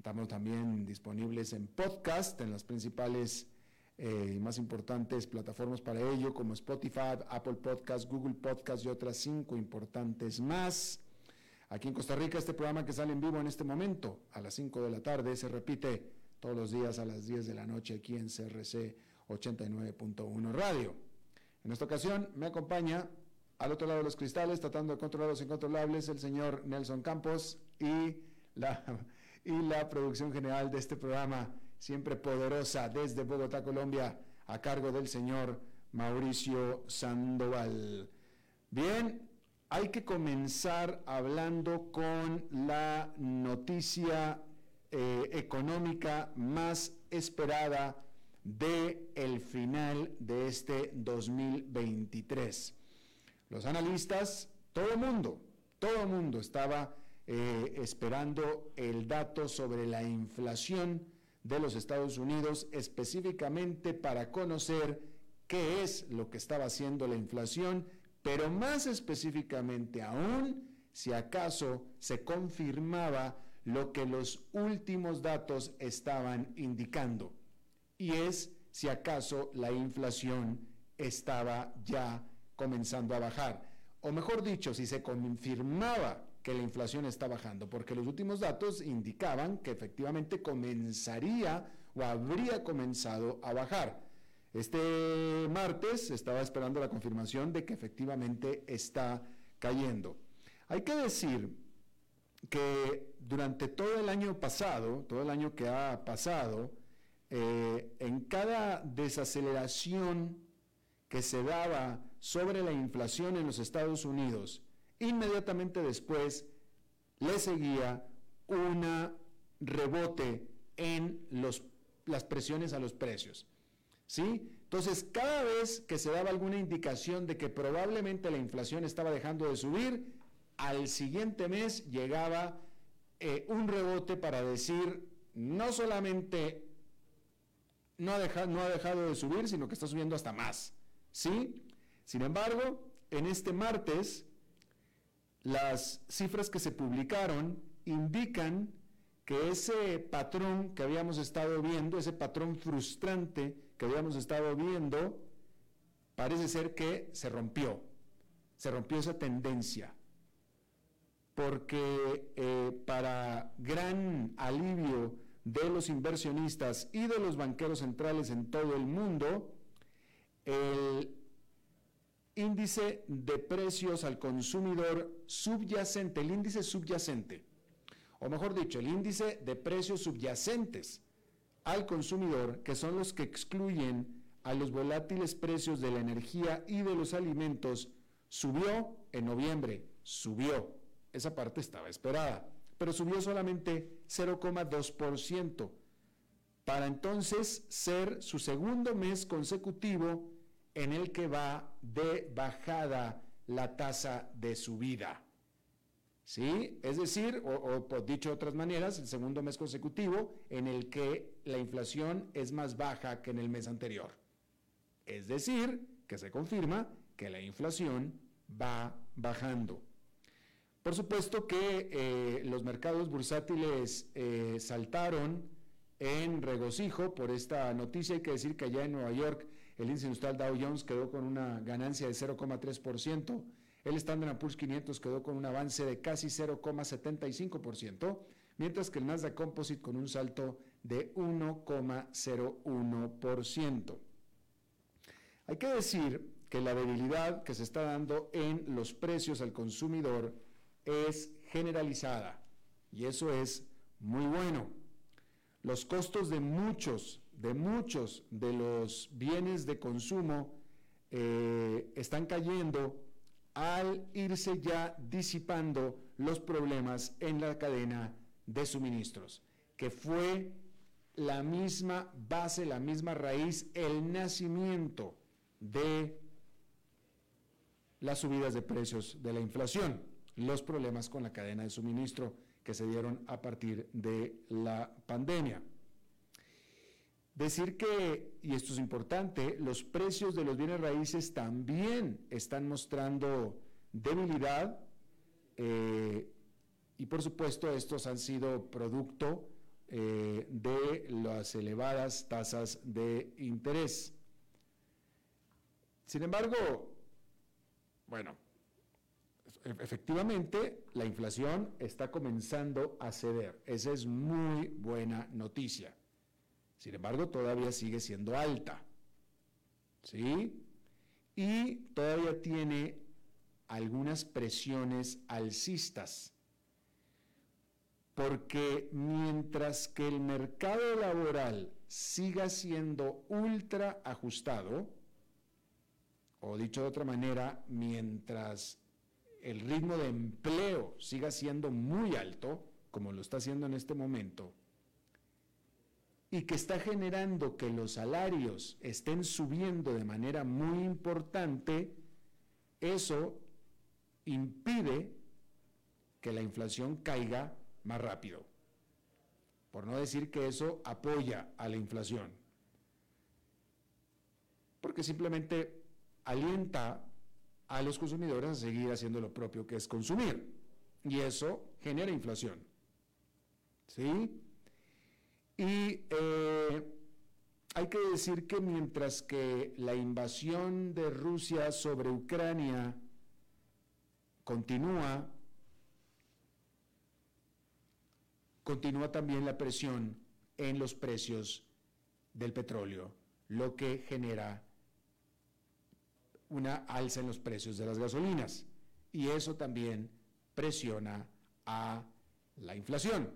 Estamos también disponibles en podcast, en las principales eh, y más importantes plataformas para ello, como Spotify, Apple Podcast, Google Podcast y otras cinco importantes más. Aquí en Costa Rica, este programa que sale en vivo en este momento, a las 5 de la tarde, se repite todos los días a las 10 de la noche aquí en CRC 89.1 Radio. En esta ocasión me acompaña al otro lado de los cristales, tratando de controlar los incontrolables, el señor Nelson Campos y la y la producción general de este programa, siempre poderosa desde Bogotá, Colombia, a cargo del señor Mauricio Sandoval. Bien, hay que comenzar hablando con la noticia eh, económica más esperada de el final de este 2023. Los analistas, todo el mundo, todo el mundo estaba eh, esperando el dato sobre la inflación de los Estados Unidos, específicamente para conocer qué es lo que estaba haciendo la inflación, pero más específicamente aún si acaso se confirmaba lo que los últimos datos estaban indicando, y es si acaso la inflación estaba ya comenzando a bajar, o mejor dicho, si se confirmaba que la inflación está bajando, porque los últimos datos indicaban que efectivamente comenzaría o habría comenzado a bajar. Este martes estaba esperando la confirmación de que efectivamente está cayendo. Hay que decir que durante todo el año pasado, todo el año que ha pasado, eh, en cada desaceleración que se daba sobre la inflación en los Estados Unidos, Inmediatamente después le seguía un rebote en los, las presiones a los precios. ¿Sí? Entonces, cada vez que se daba alguna indicación de que probablemente la inflación estaba dejando de subir, al siguiente mes llegaba eh, un rebote para decir, no solamente no ha, no ha dejado de subir, sino que está subiendo hasta más. ¿Sí? Sin embargo, en este martes, las cifras que se publicaron indican que ese patrón que habíamos estado viendo, ese patrón frustrante que habíamos estado viendo, parece ser que se rompió, se rompió esa tendencia, porque eh, para gran alivio de los inversionistas y de los banqueros centrales en todo el mundo, el índice de precios al consumidor subyacente, el índice subyacente, o mejor dicho, el índice de precios subyacentes al consumidor, que son los que excluyen a los volátiles precios de la energía y de los alimentos, subió en noviembre, subió. Esa parte estaba esperada, pero subió solamente 0,2%. para entonces ser su segundo mes consecutivo en el que va de bajada la tasa de subida. ¿Sí? Es decir, o, dicho de otras maneras, el segundo mes consecutivo en el que la inflación es más baja que en el mes anterior. Es decir, que se confirma que la inflación va bajando. Por supuesto que eh, los mercados bursátiles eh, saltaron en regocijo por esta noticia. Hay que decir que allá en Nueva York el índice industrial Dow Jones quedó con una ganancia de 0,3%. El Standard Poor's 500 quedó con un avance de casi 0,75%, mientras que el Nasdaq Composite con un salto de 1,01%. Hay que decir que la debilidad que se está dando en los precios al consumidor es generalizada y eso es muy bueno. Los costos de muchos, de muchos de los bienes de consumo eh, están cayendo al irse ya disipando los problemas en la cadena de suministros, que fue la misma base, la misma raíz, el nacimiento de las subidas de precios de la inflación, los problemas con la cadena de suministro que se dieron a partir de la pandemia. Decir que, y esto es importante, los precios de los bienes raíces también están mostrando debilidad eh, y por supuesto estos han sido producto eh, de las elevadas tasas de interés. Sin embargo, bueno, efectivamente la inflación está comenzando a ceder. Esa es muy buena noticia. Sin embargo, todavía sigue siendo alta. ¿Sí? Y todavía tiene algunas presiones alcistas. Porque mientras que el mercado laboral siga siendo ultra ajustado, o dicho de otra manera, mientras el ritmo de empleo siga siendo muy alto, como lo está haciendo en este momento, y que está generando que los salarios estén subiendo de manera muy importante, eso impide que la inflación caiga más rápido. Por no decir que eso apoya a la inflación. Porque simplemente alienta a los consumidores a seguir haciendo lo propio que es consumir. Y eso genera inflación. ¿Sí? Y eh, hay que decir que mientras que la invasión de Rusia sobre Ucrania continúa, continúa también la presión en los precios del petróleo, lo que genera una alza en los precios de las gasolinas. Y eso también presiona a la inflación.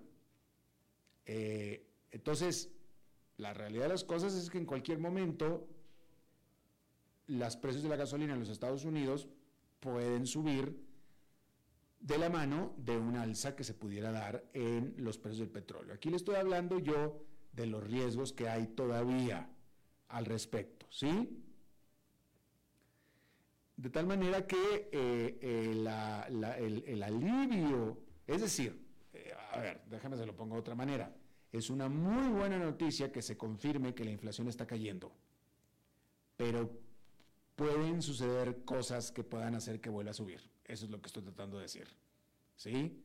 Eh, entonces, la realidad de las cosas es que en cualquier momento los precios de la gasolina en los Estados Unidos pueden subir de la mano de una alza que se pudiera dar en los precios del petróleo. Aquí le estoy hablando yo de los riesgos que hay todavía al respecto, ¿sí? De tal manera que eh, eh, el, alivio, es decir, eh, a ver, déjame se lo pongo de otra manera es una muy buena noticia que se confirme que la inflación está cayendo, pero pueden suceder cosas que puedan hacer que vuelva a subir. Eso es lo que estoy tratando de decir. ¿Sí?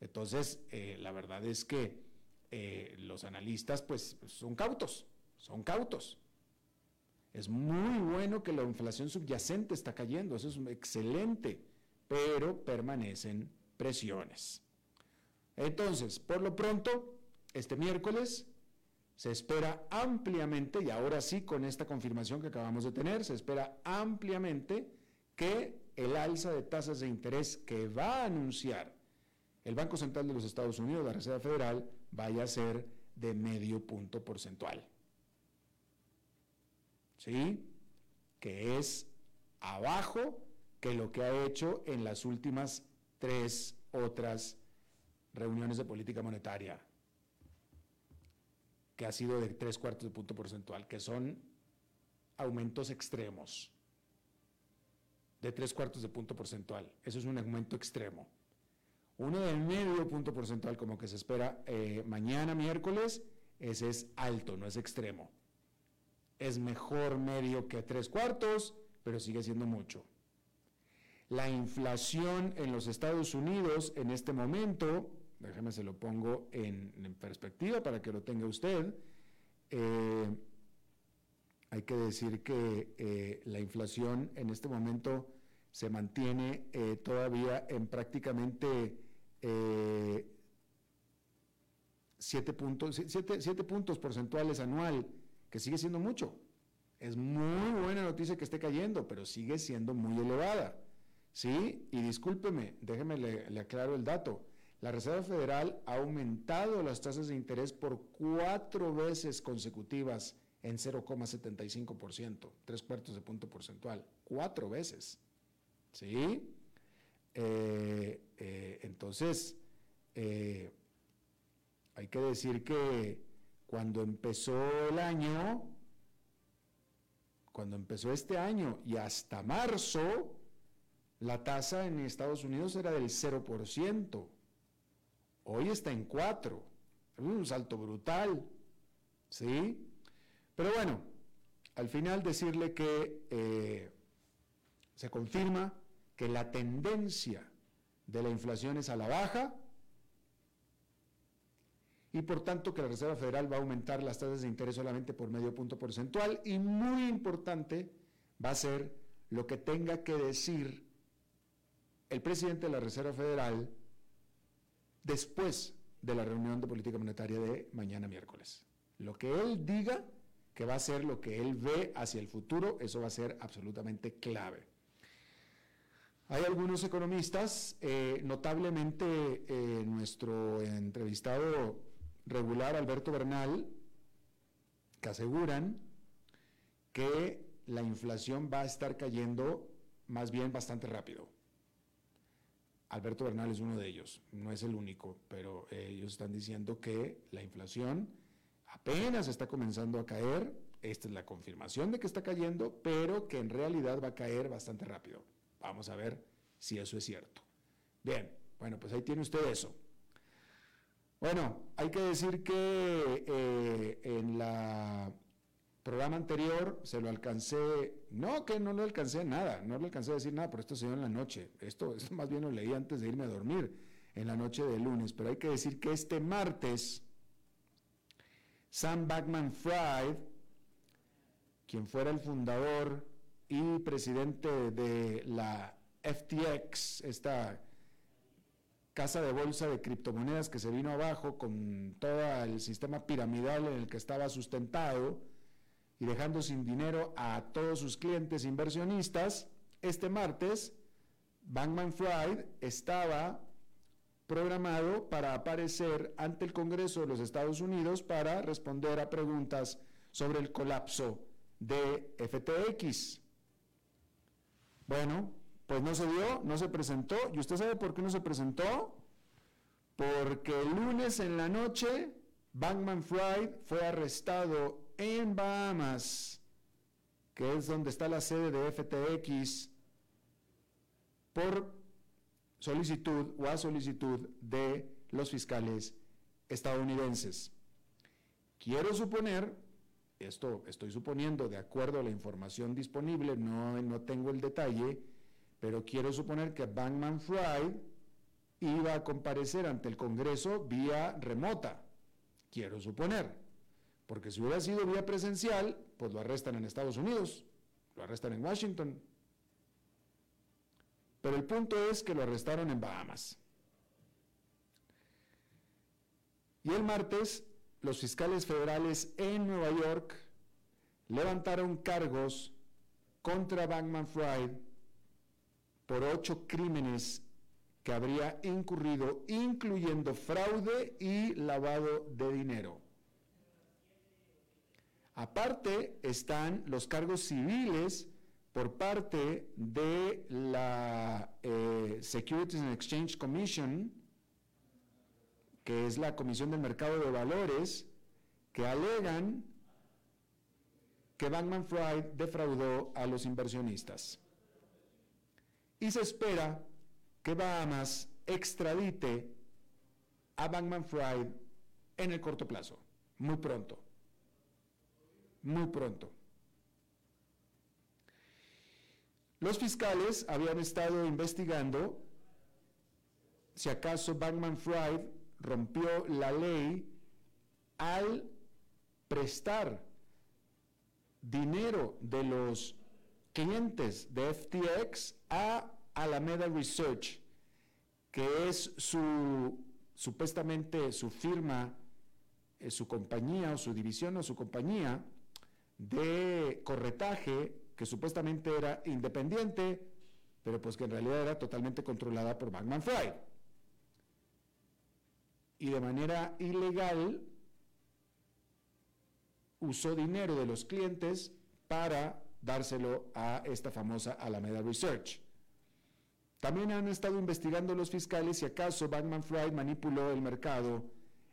Entonces, eh, la verdad es que eh, los analistas pues son cautos, son cautos. Es muy bueno que la inflación subyacente está cayendo, eso es excelente, pero permanecen presiones. Entonces, por lo pronto, este miércoles se espera ampliamente, y ahora sí con esta confirmación que acabamos de tener, se espera ampliamente que el alza de tasas de interés que va a anunciar el Banco Central de los Estados Unidos, la Reserva Federal, vaya a ser de medio punto porcentual. ¿Sí? Que es abajo que lo que ha hecho en las últimas tres otras reuniones de política monetaria que ha sido de tres cuartos de punto porcentual, que son aumentos extremos de tres cuartos de punto porcentual. Eso es un aumento extremo. Uno de medio punto porcentual, como que se espera eh, mañana miércoles, ese es alto, no es extremo. Es mejor medio que tres cuartos, pero sigue siendo mucho. La inflación en los Estados Unidos en este momento, déjeme se lo pongo en, perspectiva para que lo tenga usted, eh, hay que decir que eh, la inflación en este momento se mantiene eh, todavía en prácticamente 7 puntos, siete puntos porcentuales anual, que sigue siendo mucho. Es muy buena noticia que esté cayendo, pero sigue siendo muy elevada. ¿Sí? Y discúlpeme, déjeme le, le aclaro el dato. La Reserva Federal ha aumentado las tasas de interés por cuatro veces consecutivas en 0,75%, tres cuartos de punto porcentual, cuatro veces. ¿Sí? Eh, eh, entonces, eh, hay que decir que cuando empezó el año, cuando empezó este año y hasta marzo, la tasa en Estados Unidos era del 0%. Hoy está en 4. Es un salto brutal. ¿Sí? Pero bueno, al final decirle que eh, se confirma que la tendencia de la inflación es a la baja y por tanto que la Reserva Federal va a aumentar las tasas de interés solamente por medio punto porcentual y muy importante va a ser lo que tenga que decir el presidente de la Reserva Federal después de la reunión de política monetaria de mañana miércoles. Lo que él diga que va a ser lo que él ve hacia el futuro, eso va a ser absolutamente clave. Hay algunos economistas, eh, notablemente eh, nuestro entrevistado regular, Alberto Bernal, que aseguran que la inflación va a estar cayendo más bien bastante rápido. Alberto Bernal es uno de ellos, no es el único, pero ellos están diciendo que la inflación apenas está comenzando a caer, esta es la confirmación de que está cayendo, pero que en realidad va a caer bastante rápido. Vamos a ver si eso es cierto. Bien, bueno, pues ahí tiene usted eso. Bueno, hay que decir que eh, en la programa anterior se lo alcancé, no que no lo alcancé nada, no lo alcancé a decir nada, pero esto se dio en la noche, esto, esto más bien lo leí antes de irme a dormir, en la noche de lunes, pero hay que decir que este martes Sam Backman Fried, quien fuera el fundador y presidente de la FTX, esta casa de bolsa de criptomonedas que se vino abajo con todo el sistema piramidal en el que estaba sustentado dejando sin dinero a todos sus clientes inversionistas, este martes Bankman Fried estaba programado para aparecer ante el Congreso de los Estados Unidos para responder a preguntas sobre el colapso de FTX. Bueno, pues no se dio, no se presentó. ¿Y usted sabe por qué no se presentó? Porque el lunes en la noche, Bankman Fried fue arrestado en Bahamas, que es donde está la sede de FTX, por solicitud o a solicitud de los fiscales estadounidenses. Quiero suponer, esto estoy suponiendo de acuerdo a la información disponible, no, no tengo el detalle, pero quiero suponer que Bankman Fried iba a comparecer ante el Congreso vía remota. Quiero suponer, porque si hubiera sido vía presencial, pues lo arrestan en Estados Unidos, lo arrestan en Washington, pero el punto es que lo arrestaron en Bahamas. Y el martes, los fiscales federales en Nueva York levantaron cargos contra Bankman Fried por ocho crímenes que habría incurrido, incluyendo fraude y lavado de dinero. Aparte están los cargos civiles por parte de la eh, Securities and Exchange Commission, que es la Comisión del Mercado de Valores, que alegan que Bankman Fried defraudó a los inversionistas. Y se espera que Bahamas extradite a Bankman Fried en el corto plazo, muy pronto, muy pronto. Los fiscales habían estado investigando si acaso Bankman Fried rompió la ley al prestar dinero de los clientes de FTX a Alameda Research, que es su supuestamente su firma, eh, su compañía o su división o su compañía de corretaje que supuestamente era independiente, pero pues que en realidad era totalmente controlada por Bankman Fried. Y de manera ilegal usó dinero de los clientes para dárselo a esta famosa Alameda Research. También han estado investigando los fiscales si acaso Bankman Fried manipuló el mercado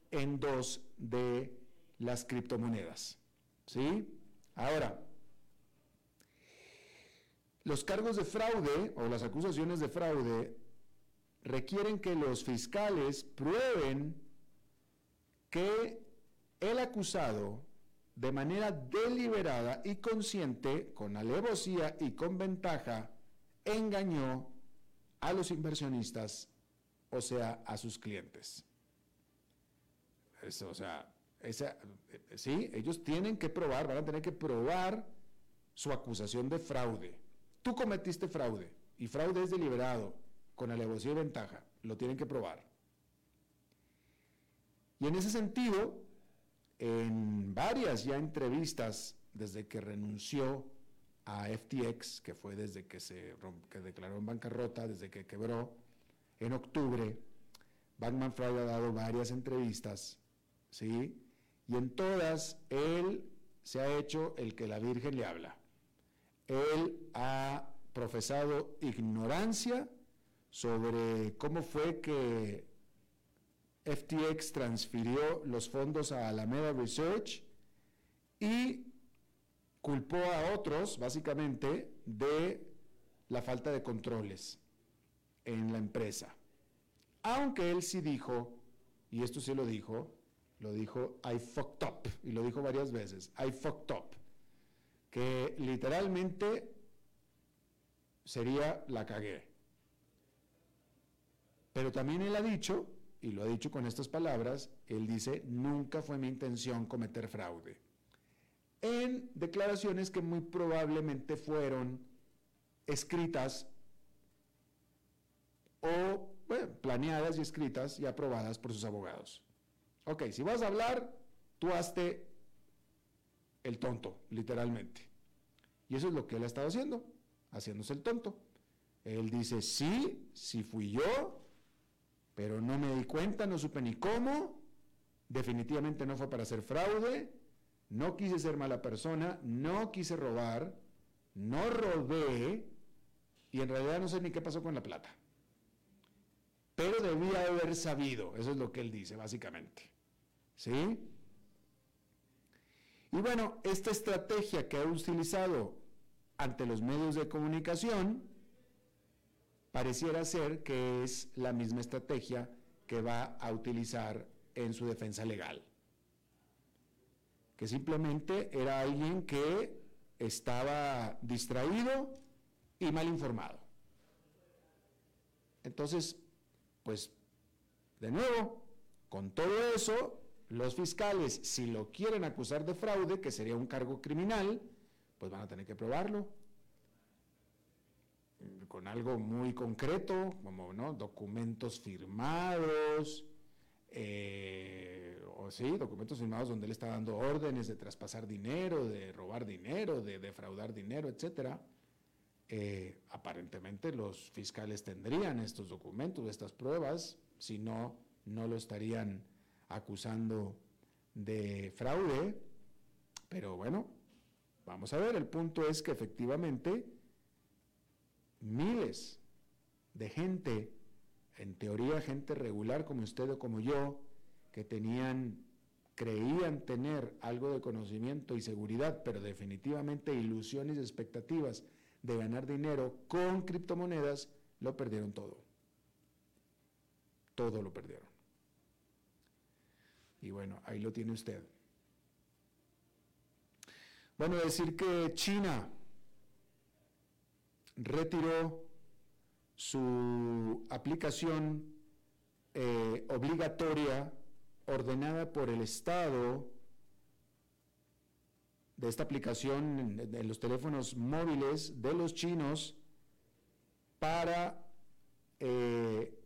en dos de las criptomonedas. ¿Sí? Ahora, los cargos de fraude o las acusaciones de fraude requieren que los fiscales prueben que el acusado de manera deliberada y consciente, con alevosía y con ventaja, engañó a los inversionistas, o sea, a sus clientes. Eso, o sea, sí, ellos tienen que probar, van a tener que probar su acusación de fraude. Tú cometiste fraude y fraude es deliberado, con alevosía y ventaja, lo tienen que probar. Y en ese sentido, en varias ya entrevistas desde que renunció a FTX, que fue desde que se declaró en bancarrota, desde que quebró, en octubre, Bankman Fried ha dado varias entrevistas, ¿sí? Y en todas él se ha hecho el que la Virgen le habla. Él ha profesado ignorancia sobre cómo fue que FTX transfirió los fondos a Alameda Research y culpó a otros, básicamente, de la falta de controles en la empresa. Aunque él sí dijo, y esto sí lo dijo, lo dijo, I fucked up, y lo dijo varias veces, I fucked up, que literalmente sería la cagué. Pero también él ha dicho y lo ha dicho con estas palabras, él dice, nunca fue mi intención cometer fraude. En declaraciones que muy probablemente fueron escritas o planeadas y escritas y aprobadas por sus abogados. Ok, si vas a hablar, tú hazte el tonto, literalmente. Y eso es lo que él ha estado haciendo, haciéndose el tonto. Él dice, sí, sí fui yo, pero no me di cuenta, no supe ni cómo, definitivamente no fue para hacer fraude, no quise ser mala persona, no quise robar, no robé y en realidad no sé ni qué pasó con la plata. Pero debía haber sabido, eso es lo que él dice básicamente. ¿Sí? Y bueno, esta estrategia que ha utilizado ante los medios de comunicación pareciera ser que es la misma estrategia que va a utilizar en su defensa legal. Que simplemente era alguien que estaba distraído y mal informado. Entonces, pues, de nuevo, con todo eso, los fiscales, si lo quieren acusar de fraude, que sería un cargo criminal, pues van a tener que probarlo con algo muy concreto, como ¿no? documentos firmados, eh, o sí, documentos firmados donde él está dando órdenes de traspasar dinero, de robar dinero, de defraudar dinero, etc. Eh, aparentemente los fiscales tendrían estos documentos, estas pruebas, si no, no lo estarían acusando de fraude. Pero bueno, vamos a ver, el punto es que efectivamente miles de gente, en teoría gente regular como usted o como yo, que tenían creían tener algo de conocimiento y seguridad, pero definitivamente ilusiones y expectativas de ganar dinero con criptomonedas, lo perdieron todo. Todo lo perdieron. Y bueno, ahí lo tiene usted. Bueno, decir que China retiró su aplicación eh, obligatoria ordenada por el Estado de esta aplicación en, los teléfonos móviles de los chinos para eh,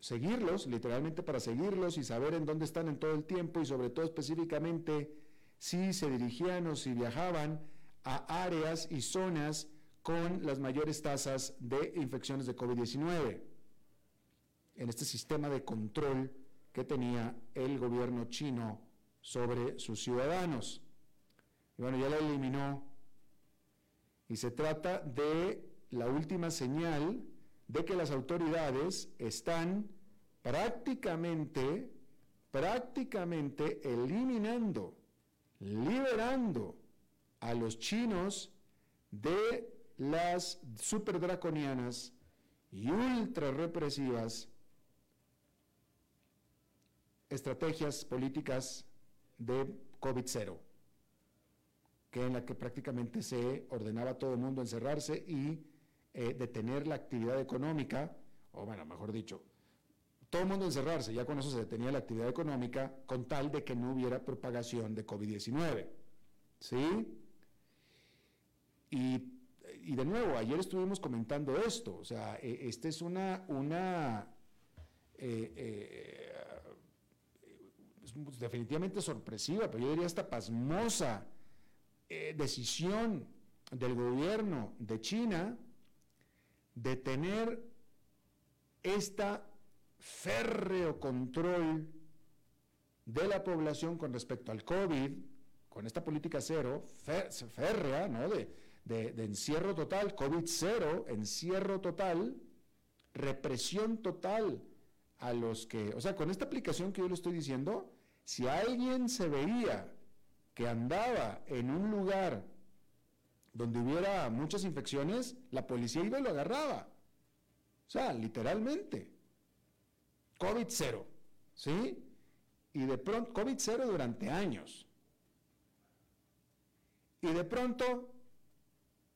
seguirlos, literalmente para seguirlos y saber en dónde están en todo el tiempo y sobre todo específicamente si se dirigían o si viajaban a áreas y zonas con las mayores tasas de infecciones de COVID-19 en este sistema de control que tenía el gobierno chino sobre sus ciudadanos. Y bueno, ya la eliminó. Y se trata de la última señal de que las autoridades están prácticamente, prácticamente eliminando, liberando a los chinos de las superdraconianas y ultra represivas estrategias políticas de COVID-0, que en la que prácticamente se ordenaba a todo el mundo encerrarse y eh, detener la actividad económica, o bueno, mejor dicho, todo el mundo encerrarse, ya con eso se detenía la actividad económica con tal de que no hubiera propagación de COVID-19. ¿Sí? Y, de nuevo, ayer estuvimos comentando esto, o sea, e, esta es una, una eh, eh, definitivamente sorpresiva, pero yo diría esta pasmosa eh, decisión del gobierno de China de tener este férreo control de la población con respecto al COVID, con esta política cero, férrea, ¿no? De, de encierro total, COVID cero, encierro total, represión total a los que, o sea, con esta aplicación que yo le estoy diciendo, si alguien se veía que andaba en un lugar donde hubiera muchas infecciones, la policía iba y lo agarraba. O sea, literalmente. COVID cero, ¿sí? Y de pronto, COVID cero durante años. Y de pronto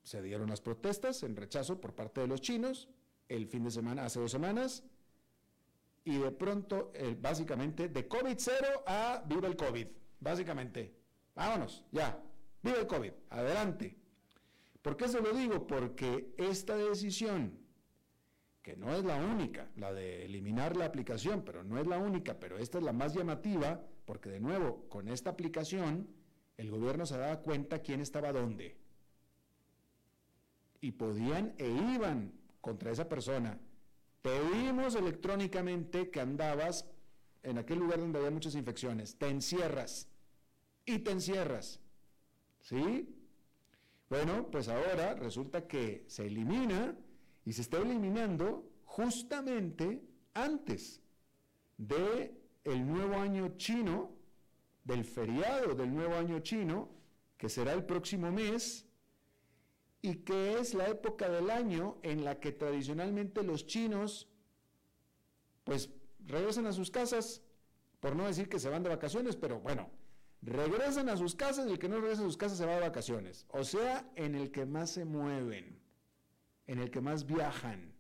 se dieron las protestas en rechazo por parte de los chinos el fin de semana, hace dos semanas, y de pronto, eh, básicamente, de COVID cero a viva el COVID, básicamente. Vámonos, ya, viva el COVID, adelante. ¿Por qué se lo digo? Porque esta decisión, que no es la única, la de eliminar la aplicación, pero no es la única, pero esta es la más llamativa, porque de nuevo, con esta aplicación, el gobierno se daba cuenta quién estaba dónde. Y podían e iban contra esa persona te vimos electrónicamente que andabas en aquel lugar donde había muchas infecciones. Te encierras. Y te encierras. ¿Sí? Bueno, pues ahora resulta que se elimina y se está eliminando justamente antes de el nuevo año chino, del feriado del nuevo año chino, que será el próximo mes, y que es la época del año en la que tradicionalmente los chinos pues regresan a sus casas, por no decir que se van de vacaciones, pero bueno, regresan a sus casas y el que no regresa a sus casas se va de vacaciones. O sea, en el que más se mueven, en el que más viajan.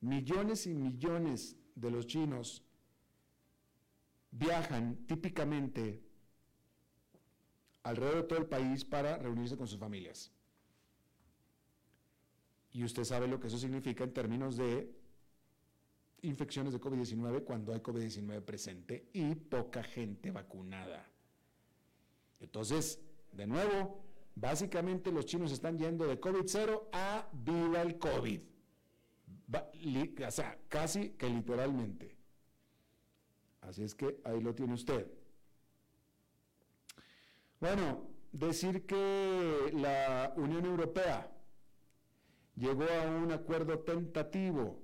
Millones y millones de los chinos viajan típicamente alrededor de todo el país para reunirse con sus familias. Y usted sabe lo que eso significa en términos de infecciones de COVID-19 cuando hay COVID-19 presente y poca gente vacunada. Entonces, de nuevo, básicamente los chinos están yendo de COVID-0 a viva el COVID. o sea, casi que literalmente. Así es que ahí lo tiene usted. Bueno, decir que la Unión Europea llegó a un acuerdo tentativo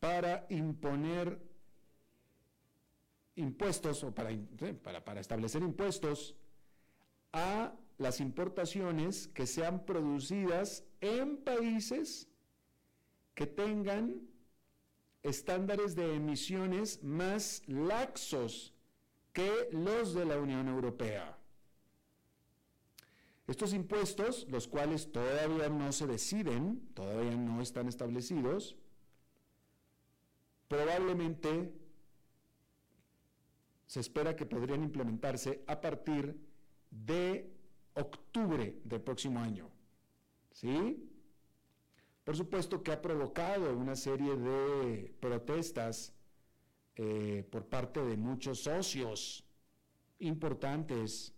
para imponer impuestos o para, para, para establecer impuestos a las importaciones que sean producidas en países que tengan estándares de emisiones más laxos que los de la Unión Europea. Estos impuestos, los cuales todavía no se deciden, todavía no están establecidos, probablemente se espera que podrían implementarse a partir de octubre del próximo año. ¿Sí? Por supuesto que ha provocado una serie de protestas eh, por parte de muchos socios importantes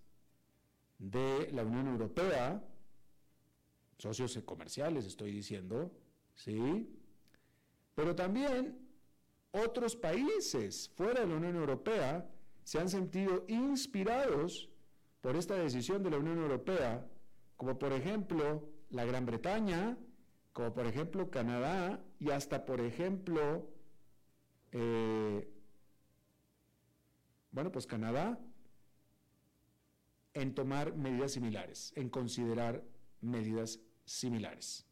de la Unión Europea, socios comerciales estoy diciendo, ¿sí? Pero también otros países fuera de la Unión Europea se han sentido inspirados por esta decisión de la Unión Europea, como por ejemplo la Gran Bretaña, como por ejemplo Canadá y hasta por ejemplo, eh, bueno, pues Canadá, en tomar medidas similares, en considerar medidas similares.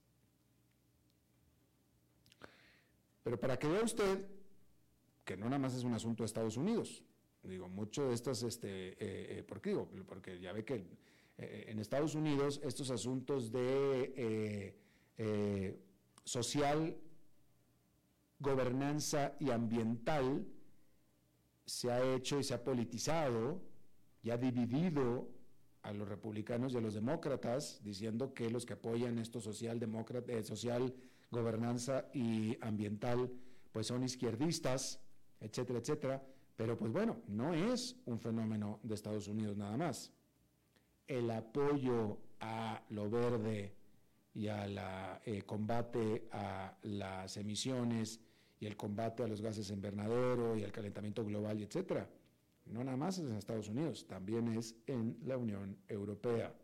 Pero para que vea usted que no nada más es un asunto de Estados Unidos, digo, mucho de estas, este, eh, eh, ¿por qué digo? Porque ya ve que en Estados Unidos estos asuntos de eh, social, gobernanza y ambiental se ha hecho y se ha politizado y ha dividido a los republicanos y a los demócratas, diciendo que los que apoyan esto social, demócrata, eh, social, gobernanza y ambiental, pues son izquierdistas, etcétera, etcétera. Pero pues bueno, no es un fenómeno de Estados Unidos nada más. El apoyo a lo verde, y al eh, combate a las emisiones y el combate a los gases invernadero y al calentamiento global, y etcétera. No nada más es en Estados Unidos, también es en la Unión Europea.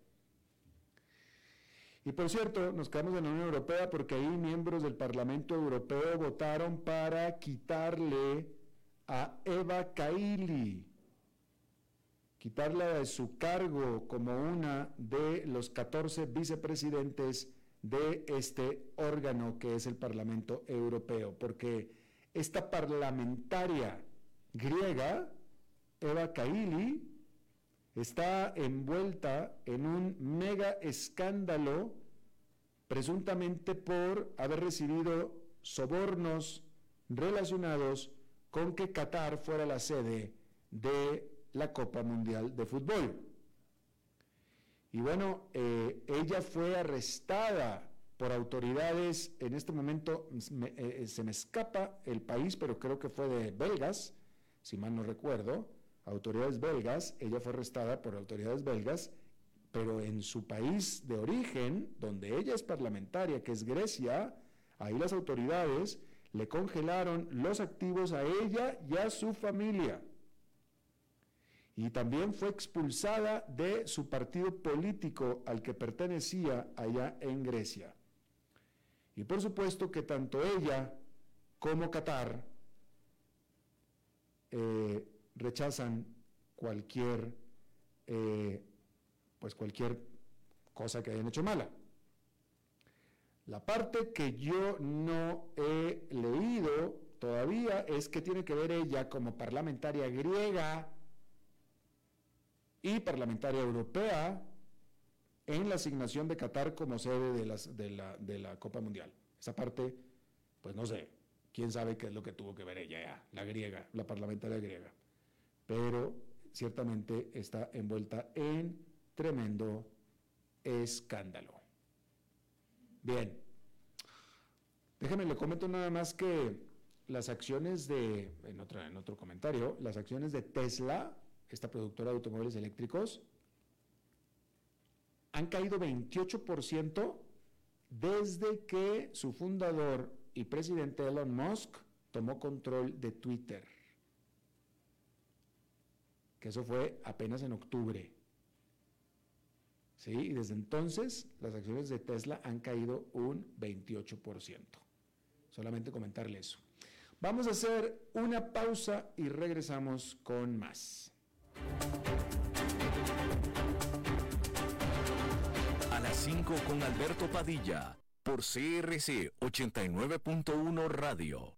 Y por cierto, nos quedamos en la Unión Europea porque ahí miembros del Parlamento Europeo votaron para quitarle a Eva Kaili, quitarla de su cargo como una de los 14 vicepresidentes de este órgano que es el Parlamento Europeo, porque esta parlamentaria griega, Eva Kaili, está envuelta en un mega escándalo presuntamente por haber recibido sobornos relacionados con que Qatar fuera la sede de la Copa Mundial de Fútbol. Y bueno, eh, ella fue arrestada por autoridades, en este momento eh, se me escapa el país, pero creo que fue de belgas, si mal no recuerdo, autoridades belgas, ella fue arrestada por autoridades belgas, pero en su país de origen, donde ella es parlamentaria, que es Grecia, ahí las autoridades le congelaron los activos a ella y a su familia y también fue expulsada de su partido político al que pertenecía allá en Grecia. Y por supuesto que tanto ella como Qatar eh, rechazan cualquier, eh, pues cualquier cosa que hayan hecho mala. La parte que yo no he leído todavía es que tiene que ver ella como parlamentaria griega y parlamentaria europea en la asignación de Qatar como sede de, la, la Copa Mundial. Esa parte, pues no sé, quién sabe qué es lo que tuvo que ver ella, la griega, la parlamentaria griega. Pero ciertamente está envuelta en tremendo escándalo. Bien, déjeme le comento nada más que las acciones de, en, otro comentario, las acciones de Tesla esta productora de automóviles eléctricos, han caído 28% desde que su fundador y presidente Elon Musk tomó control de Twitter. Que eso fue apenas en octubre. ¿Sí? Y desde entonces las acciones de Tesla han caído un 28%. Solamente comentarle eso. Vamos a hacer una pausa y regresamos con más. A las 5 con Alberto Padilla, por CRC 89.1 Radio.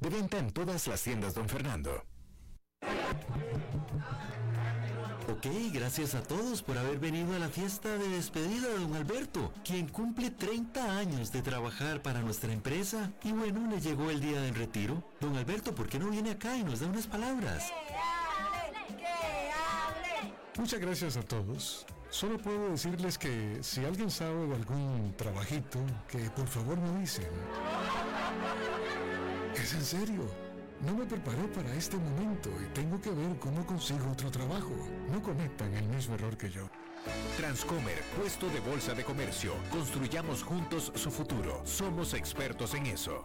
De venta en todas las tiendas, don Fernando. Ok, gracias a todos por haber venido a la fiesta de despedida de don Alberto, quien cumple 30 años de trabajar para nuestra empresa. Y bueno, le llegó el día del retiro. Don Alberto, ¿por qué no viene acá y nos da unas palabras? Muchas gracias a todos. Solo puedo decirles que si alguien sabe de algún trabajito, que por favor me dicen. Es en serio. No me preparé para este momento y tengo que ver cómo consigo otro trabajo. No cometan el mismo error que yo. Transcomer, puesto de bolsa de comercio. Construyamos juntos su futuro. Somos expertos en eso.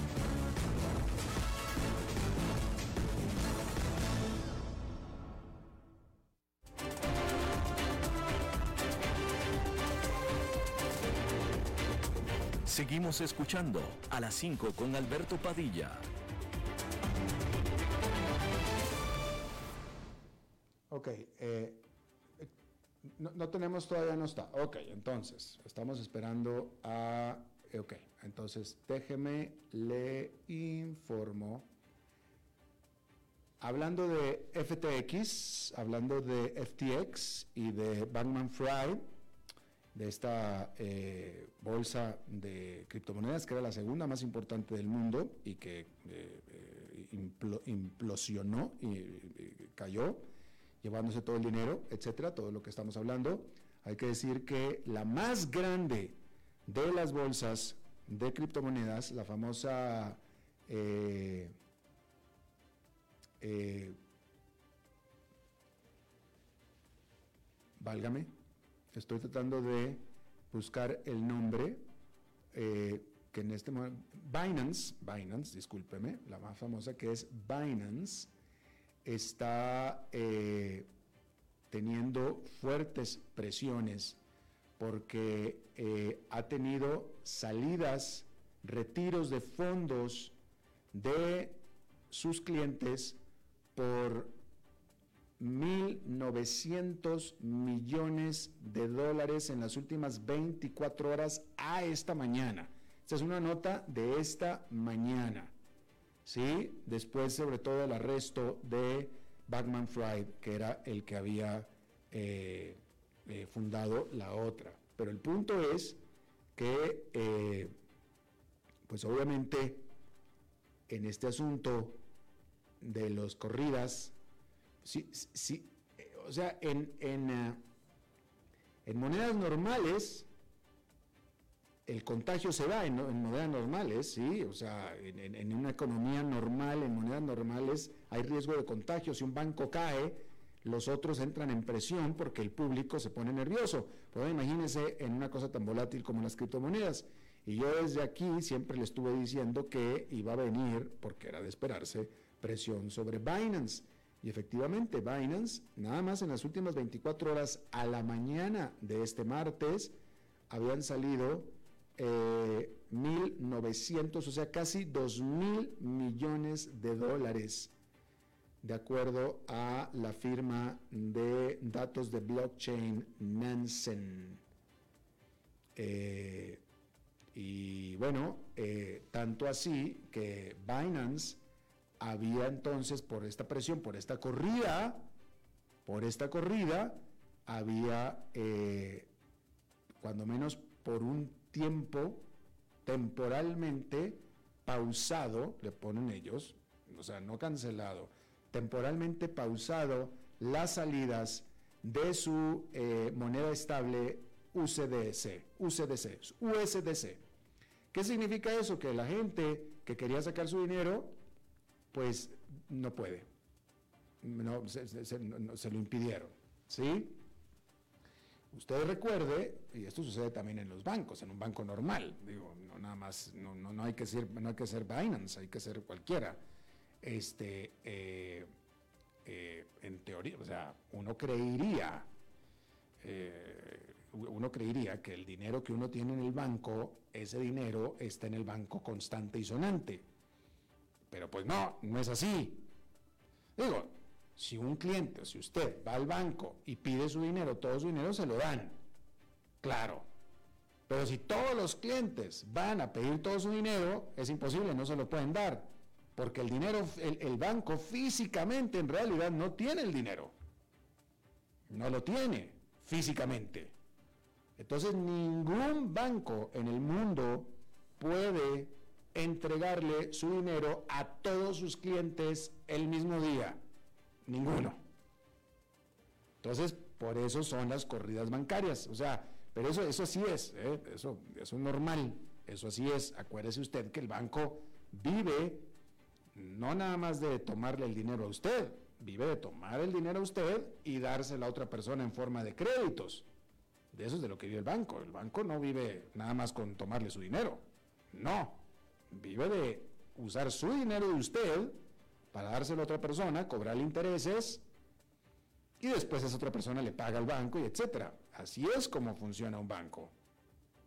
Seguimos escuchando a las 5 con Alberto Padilla. Ok, eh, no, tenemos todavía, no está. Ok, entonces, estamos esperando a... Ok, entonces déjeme, le informo. Hablando de FTX, hablando de FTX y de Bankman Fry, de esta eh, bolsa de criptomonedas, que era la segunda más importante del mundo y que eh, eh, impl implosionó y, cayó, llevándose todo el dinero, etcétera, todo lo que estamos hablando. Hay que decir que la más grande de las bolsas de criptomonedas, la famosa válgame, Estoy tratando de buscar el nombre eh, que en este momento, Binance, Binance, discúlpeme, la más famosa que es Binance, está eh, teniendo fuertes presiones porque eh, ha tenido salidas, retiros de fondos de sus clientes por 1.900 millones de dólares en las últimas 24 horas a esta mañana. Esta es una nota de esta mañana. ¿Sí? Después, sobre todo, el arresto de Batman Fried, que era el que había eh, eh, fundado la otra. Pero el punto es que, eh, pues obviamente, en este asunto de los corridas, Sí, sí, o sea, en, en, eh, en, monedas normales, el contagio se da en, monedas normales, sí, o sea, en, una economía normal, en monedas normales, hay riesgo de contagio. Si un banco cae, los otros entran en presión porque el público se pone nervioso. Pues imagínense en una cosa tan volátil como las criptomonedas. Y yo desde aquí siempre le estuve diciendo que iba a venir, porque era de esperarse, presión sobre Binance. Y efectivamente, Binance, nada más en las últimas 24 horas a la mañana de este martes, habían salido 1.900, eh, o sea, casi 2.000 millones de dólares, de acuerdo a la firma de datos de blockchain Nansen. Eh, Y bueno, eh, tanto así que Binance había entonces, por esta presión, por esta corrida, por esta corrida, había, eh, cuando menos por un tiempo, temporalmente pausado, le ponen ellos, o sea, no cancelado, temporalmente pausado las salidas de su eh, moneda estable UCDC, UCDC, USDC. ¿Qué significa eso? Que la gente que quería sacar su dinero, pues no puede. No, se, lo impidieron. ¿Sí? Usted recuerde, y esto sucede también en los bancos, en un banco normal, digo, no nada más, no, no, hay, que ser, no hay que ser Binance, hay que ser cualquiera. Este, eh, eh, en teoría, o sea, uno creería, eh, uno creería que el dinero que uno tiene en el banco, ese dinero está en el banco constante y sonante. Pero pues no, no es así. Digo, si un cliente, si usted va al banco y pide su dinero, todo su dinero se lo dan. Claro. Pero si todos los clientes van a pedir todo su dinero, es imposible, no se lo pueden dar. Porque el dinero, el, banco físicamente en realidad no tiene el dinero. No lo tiene físicamente. Entonces ningún banco en el mundo puede entregarle su dinero a todos sus clientes el mismo día. Ninguno. Entonces, por eso son las corridas bancarias. O sea, pero eso, eso sí es, ¿eh? eso, eso es normal. Eso así es. Acuérdese usted que el banco vive no nada más de tomarle el dinero a usted, vive de tomar el dinero a usted y dárselo a otra persona en forma de créditos. De eso es de lo que vive el banco. El banco no vive nada más con tomarle su dinero. No. Vive de usar su dinero de usted para dárselo a otra persona, cobrarle intereses y después esa otra persona le paga al banco y etcétera. Así es como funciona un banco.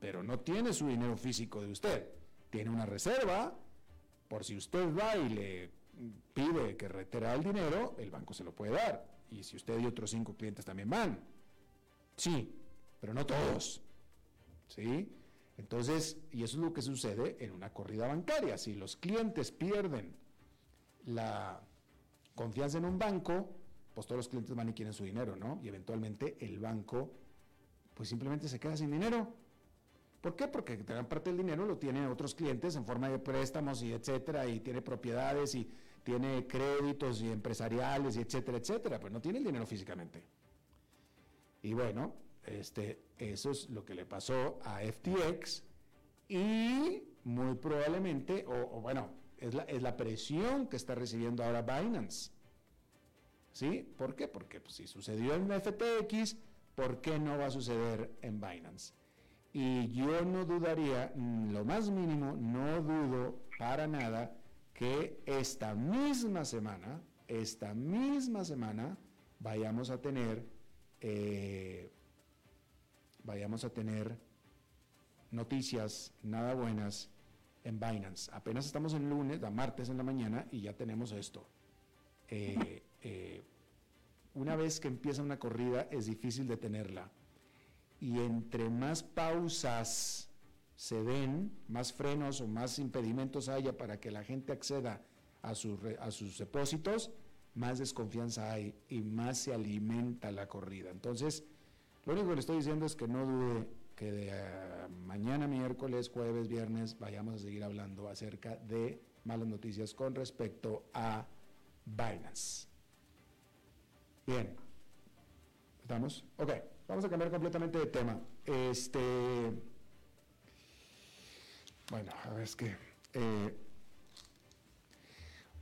Pero no tiene su dinero físico de usted. Tiene una reserva por si usted va y le pide que retire el dinero, el banco se lo puede dar. Y si usted y otros cinco clientes también van. Sí, pero no todos. ¿Sí? Entonces, y eso es lo que sucede en una corrida bancaria. Si los clientes pierden la confianza en un banco, pues todos los clientes van y quieren su dinero, ¿no? Y eventualmente el banco, pues simplemente se queda sin dinero. ¿Por qué? Porque gran parte del dinero lo tienen otros clientes en forma de préstamos y etcétera, y tiene propiedades y tiene créditos y empresariales y etcétera, etcétera, pero no tiene el dinero físicamente. Y bueno, este, eso es lo que le pasó a FTX y muy probablemente, o, bueno, es la, es la, presión que está recibiendo ahora Binance. ¿Sí? ¿Por qué? Porque pues, si sucedió en FTX, ¿por qué no va a suceder en Binance? Y yo no dudaría, mm, lo más mínimo, no dudo para nada que esta misma semana, esta misma semana, vayamos a tener, eh, vayamos a tener noticias nada buenas en Binance. Apenas estamos en lunes, a martes en la mañana, y ya tenemos esto. Eh, eh, una vez que empieza una corrida es difícil detenerla y entre más pausas se den, más frenos o más impedimentos haya para que la gente acceda a, sus depósitos, más desconfianza hay y más se alimenta la corrida. Entonces, lo único que le estoy diciendo es que no dude que de ah, mañana, miércoles, jueves, viernes, vayamos a seguir hablando acerca de malas noticias con respecto a Binance. Bien, ¿estamos? Ok. Vamos a cambiar completamente de tema. Este. Bueno, a ver, es que. Eh,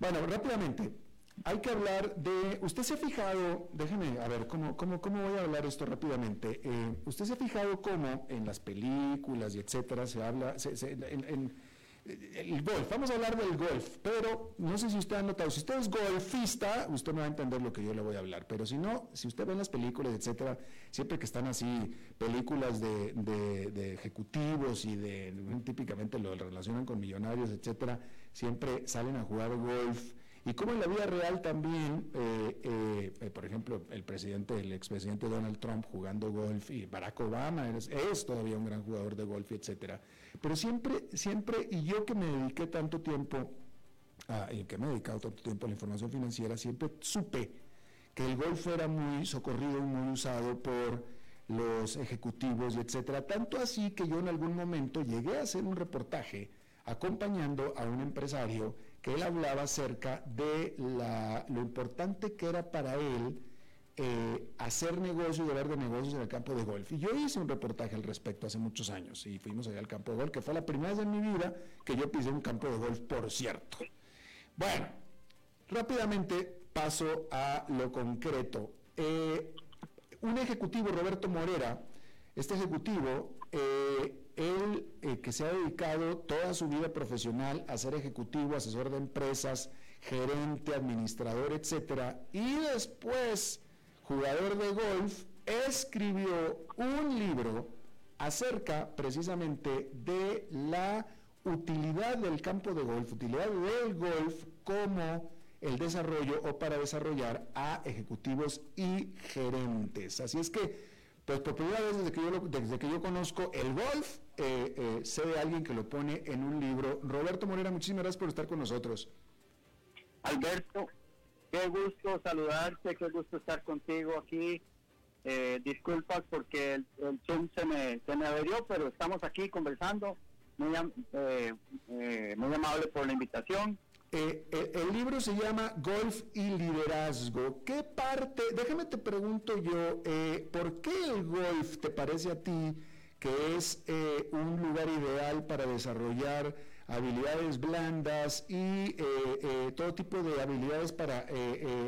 bueno, rápidamente. Hay que hablar de. Usted se ha fijado. Déjeme, a ver, ¿cómo, cómo, cómo voy a hablar esto rápidamente? Eh, usted se ha fijado cómo en las películas y etcétera se habla. en, el golf, vamos a hablar del golf, pero no sé si usted ha notado, si usted es golfista, usted no va a entender lo que yo le voy a hablar, pero si no, si usted ve las películas, etcétera, siempre que están así, películas de, ejecutivos y de, típicamente lo relacionan con millonarios, etcétera, siempre salen a jugar golf y cómo en la vida real también, eh, eh, por ejemplo, el presidente, el expresidente Donald Trump jugando golf y Barack Obama es, todavía un gran jugador de golf, etcétera. Pero siempre, siempre, y yo que me dediqué tanto tiempo, y que me he dedicado tanto tiempo a la información financiera, siempre supe que el golf era muy socorrido y muy usado por los ejecutivos, etcétera. Tanto así que yo en algún momento llegué a hacer un reportaje acompañando a un empresario que él hablaba acerca de lo importante que era para él eh, hacer negocio y hablar de negocios en el campo de golf. Y yo hice un reportaje al respecto hace muchos años y fuimos allá al campo de golf, que fue la primera vez en mi vida que yo pisé un campo de golf, por cierto. Bueno, rápidamente paso a lo concreto. Eh, un ejecutivo, Roberto Morera, este ejecutivo, eh, él eh, que se ha dedicado toda su vida profesional a ser ejecutivo, asesor de empresas, gerente, administrador, etcétera, y después jugador de golf, escribió un libro acerca precisamente de la utilidad del campo de golf, utilidad del golf como el desarrollo o para desarrollar a ejecutivos y gerentes. Así es que pues por primera vez desde que yo, desde que yo conozco el golf, eh, eh, sé de alguien que lo pone en un libro. Roberto Morera, muchísimas gracias por estar con nosotros. Alberto, qué gusto saludarte, qué gusto estar contigo aquí. Eh, disculpas porque el, Zoom se me, se me averió, pero estamos aquí conversando. Muy, muy amable por la invitación. Eh, eh, el libro se llama Golf y Liderazgo. ¿Qué parte, déjame te pregunto yo, eh, ¿por qué el golf te parece a ti que es un lugar ideal para desarrollar habilidades blandas y todo tipo de habilidades para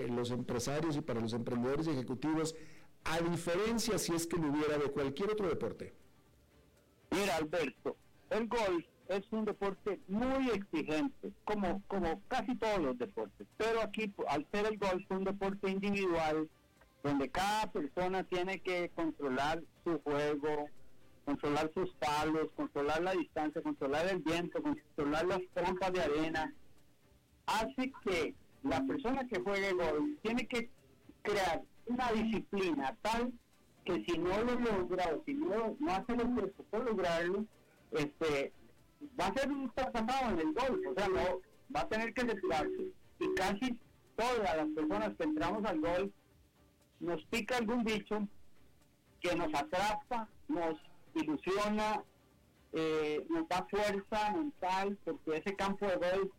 los empresarios y para los emprendedores ejecutivos, a diferencia si es que lo hubiera de cualquier otro deporte? Mira, Alberto, el golf es un deporte muy exigente, como, como casi todos los deportes. Pero aquí, al ser el golf un deporte individual, donde cada persona tiene que controlar su juego, controlar sus palos, controlar la distancia, controlar el viento, controlar las trampas de arena, hace que la persona que juegue golf tiene que crear una disciplina tal que si no lo logra o si no, no hace el esfuerzo por lograrlo, este, va a ser un pasado en el golf, o sea, no, va a tener que retirarse. Y casi todas las personas que entramos al golf nos pica algún bicho que nos atrapa, nos ilusiona, eh, nos da fuerza mental, porque ese campo de golf,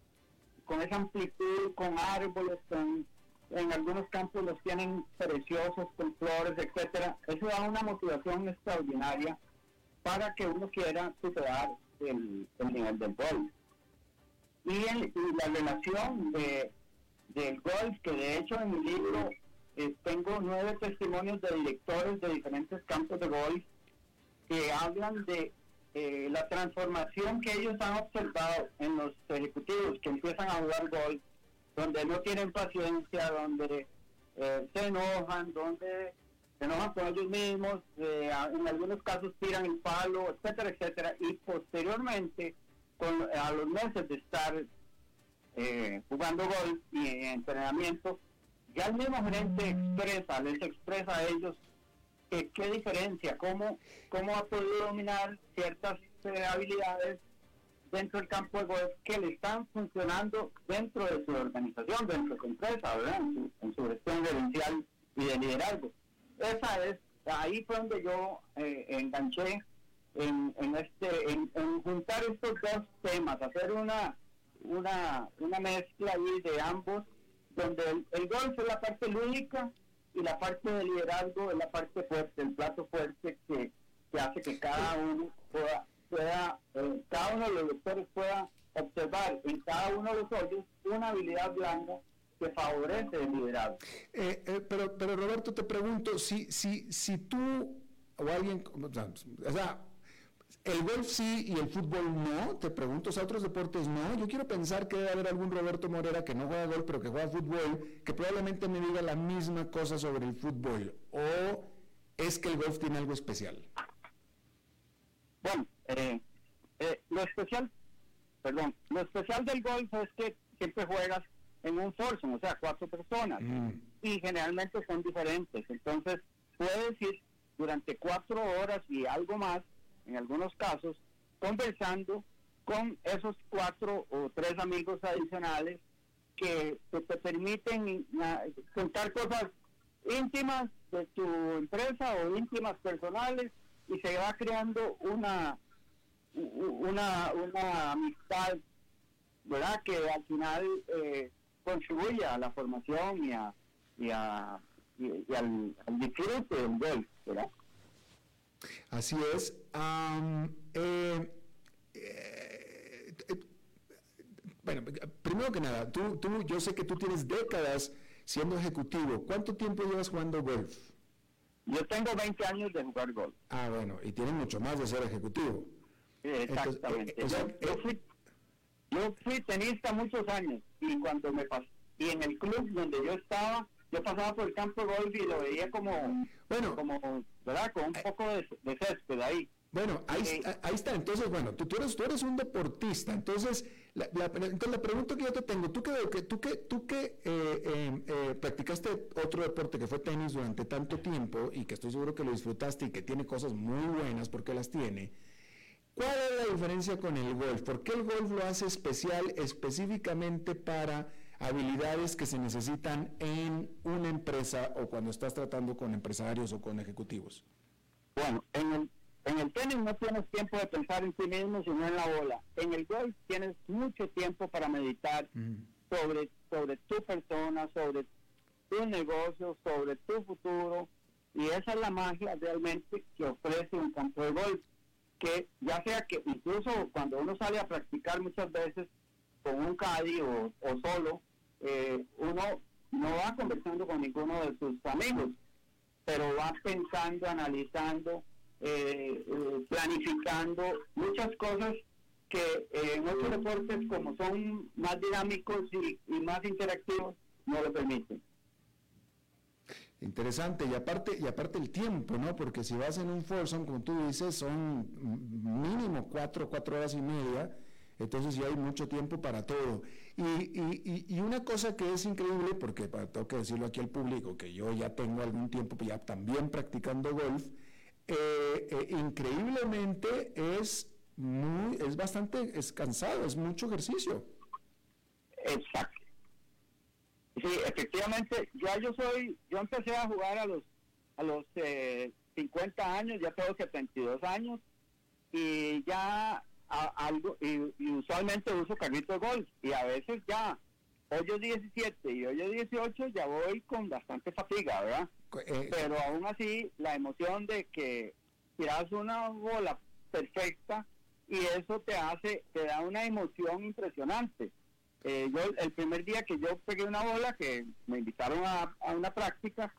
con esa amplitud, con árboles, en algunos campos los tienen preciosos, con flores, etcétera, eso da una motivación extraordinaria para que uno quiera superar el, nivel del golf. Y, la relación de, del golf, que de hecho en mi libro eh, tengo nueve testimonios de directores de diferentes campos de golf que hablan de eh, la transformación que ellos han observado en los ejecutivos que empiezan a jugar golf, donde no tienen paciencia, donde eh, se enojan, donde se enojan con ellos mismos, eh, en algunos casos tiran el palo, etcétera, etcétera, y posteriormente, con, a los meses de estar eh, jugando golf y entrenamiento, ya el mismo gerente expresa, les expresa a ellos que, qué diferencia, cómo, cómo ha podido dominar ciertas eh, habilidades dentro del campo de golf que le están funcionando dentro de su organización, dentro de su empresa, ¿verdad? En su, en su gestión gerencial y de liderazgo esa es, ahí fue donde yo eh, enganché en, en este, en, juntar estos dos temas, hacer una, una, una mezcla ahí de ambos, donde el, golf es la parte lúdica y la parte de liderazgo es la parte fuerte, el plato fuerte que, que hace que cada uno pueda, pueda eh, cada uno de los doctores pueda observar en cada uno de los hoyos una habilidad blanda que favorece el liderazgo. Eh, eh, pero, pero Roberto, te pregunto, si, si, si tú o alguien, o sea, el golf sí y el fútbol no, te pregunto, o otros deportes no. Yo quiero pensar que debe haber algún Roberto Morera que no juega golf, pero que juega fútbol, que probablemente me diga la misma cosa sobre el fútbol. ¿O es que el golf tiene algo especial? Bueno, eh, lo especial, perdón, lo especial del golf es que siempre juegas en un foursome, o sea, cuatro personas. Mm. Y generalmente son diferentes. Entonces, puedes ir durante cuatro horas y algo más, en algunos casos, conversando con esos cuatro o tres amigos adicionales que, que te permiten ah, contar cosas íntimas de tu empresa o íntimas personales y se va creando una una, una amistad verdad que al final eh, contribuye a la formación y a y, a, y, al, al disfrute del golf verdad Así es. Am, eh, eh, eh, bueno, primero que nada, tú, tú, yo sé que tú tienes décadas siendo ejecutivo. ¿Cuánto tiempo llevas jugando golf? yo tengo 20 años de jugar golf Ah, bueno, y tienes mucho más de ser ejecutivo. Exactamente. Entonces, eh, o sea, yo fui, yo fui tenista muchos años y cuando me pas y en el club donde yo estaba, yo pasaba por el campo de golf y lo veía como, Bueno. como ¿verdad? Con un poco de, de césped ahí. Bueno, ahí, Eh, está- ahí está. Entonces, bueno, tú, tú eres, tú eres un deportista. Entonces, la, la- entonces, la pregunta que yo te tengo, tú que, que- tú que, tú que eh, eh, eh, practicaste otro deporte que fue tenis durante tanto tiempo y que estoy seguro que lo disfrutaste y que tiene cosas muy buenas porque las tiene, ¿cuál es la diferencia con el golf? ¿Por qué el golf lo hace especial específicamente para habilidades que se necesitan en una empresa o cuando estás tratando con empresarios o con ejecutivos? Bueno, en el, en el tenis no tienes tiempo de pensar en ti mismo, sino en la bola. En el golf tienes mucho tiempo para meditar sobre, sobre tu persona, sobre tu negocio, sobre tu futuro. Y esa es la magia realmente que ofrece un campo de golf. Que ya sea que incluso cuando uno sale a practicar muchas veces con un caddy o, solo, eh, uno no va conversando con ninguno de sus amigos, pero va pensando, analizando, eh, eh, planificando muchas cosas que en otros deportes como son más dinámicos y más interactivos no lo permiten. Interesante, y aparte, y aparte el tiempo, ¿no? Porque si vas en un foursome, como tú dices, son mínimo cuatro, cuatro horas y media, entonces ya hay mucho tiempo para todo. Y, y- y- una cosa que es increíble, porque tengo que decirlo aquí al público, que yo ya tengo algún tiempo ya también practicando golf, eh, eh, increíblemente es muy, es bastante, es cansado, es mucho ejercicio. Exacto. Sí, efectivamente, ya yo soy, yo empecé a jugar a los a los eh, 50 años, ya tengo 72 años y ya a- algo y, y usualmente uso carrito de golf y a veces ya hoyo 17 y hoyo 18 ya voy con bastante fatiga, ¿verdad? Co- eh, pero aún así la emoción de que tiras una bola perfecta y eso te hace, te da una emoción impresionante. Eh, yo el primer día que yo pegué una bola, que me invitaron a, a una práctica,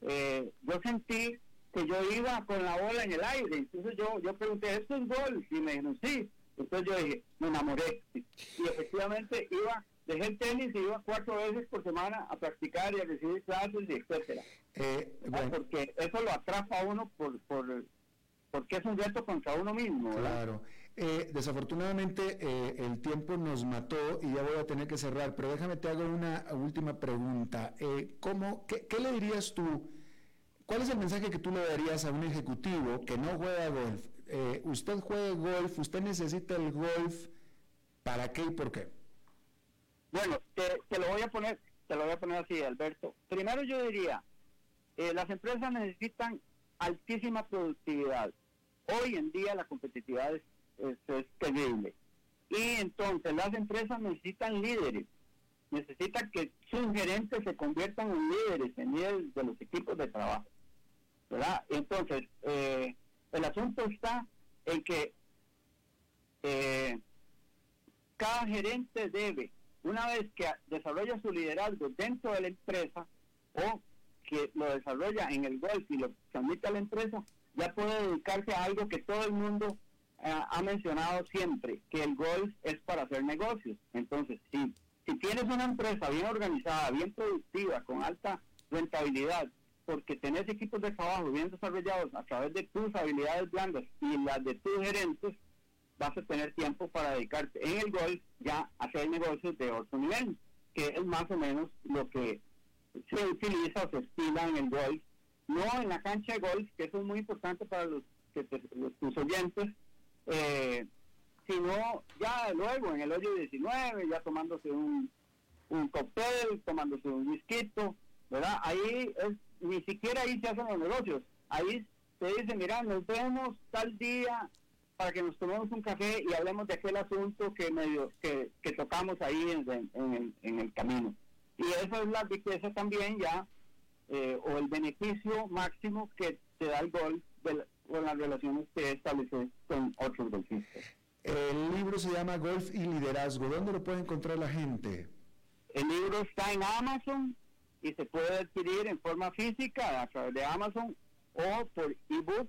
eh, yo sentí que yo iba con la bola en el aire. Entonces yo, yo pregunté, ¿esto es gol? Y me dijeron, sí. Entonces yo dije, me enamoré. Y efectivamente iba, dejé el tenis y iba cuatro veces por semana a practicar y a recibir clases y etcétera. eh, bueno, Porque eso lo atrapa a uno por, por, porque es un reto contra uno mismo. ¿verdad? Claro. Eh, desafortunadamente eh, el tiempo nos mató y ya voy a tener que cerrar, pero déjame te hago una última pregunta. Eh, ¿cómo, qué, le dirías tú? ¿Cuál es el mensaje que tú le darías a un ejecutivo que no juega golf? Eh, usted juega golf, usted necesita el golf, ¿para qué y por qué? Bueno, te, te lo voy a poner, te lo voy a poner así, Alberto. Primero yo diría, eh, las empresas necesitan altísima productividad. Hoy en día la competitividad es, es, terrible. Y entonces las empresas necesitan líderes, necesitan que sus gerentes se conviertan en líderes, en líderes de los equipos de trabajo. ¿Verdad? Entonces, eh, el asunto está en que eh, cada gerente debe, una vez que desarrolla su liderazgo dentro de la empresa o que lo desarrolla en el golf y lo transmite a la empresa, ya puede dedicarse a algo que todo el mundo ha mencionado siempre, que el golf es para hacer negocios. Entonces, si, si tienes una empresa bien organizada, bien productiva, con alta rentabilidad, porque tenés equipos de trabajo bien desarrollados a través de tus habilidades blandas y las de tus gerentes, vas a tener tiempo para dedicarte en el golf ya a hacer negocios de otro nivel. que es más o menos lo que se utiliza o se estila en el golf, no en la cancha de golf, que eso es muy importante para los, que los tus oyentes, eh, sino ya luego en el hoyo 19, ya tomándose un, un cóctel, tomándose un whisky, ¿verdad? Ahí es, ni siquiera ahí se hacen los negocios, ahí se dice, mira, nos vemos tal día para que nos tomemos un café y hablemos de aquel asunto que medio que, que tocamos ahí en, en, el, en el camino. Y esa es la riqueza también ya, eh, o el beneficio máximo que te da el golf con las relaciones que estableces con otros golfistas. El libro se llama Golf y Liderazgo. ¿Dónde lo puede encontrar la gente? El libro está en Amazon y se puede adquirir en forma física a través de Amazon o por ebook,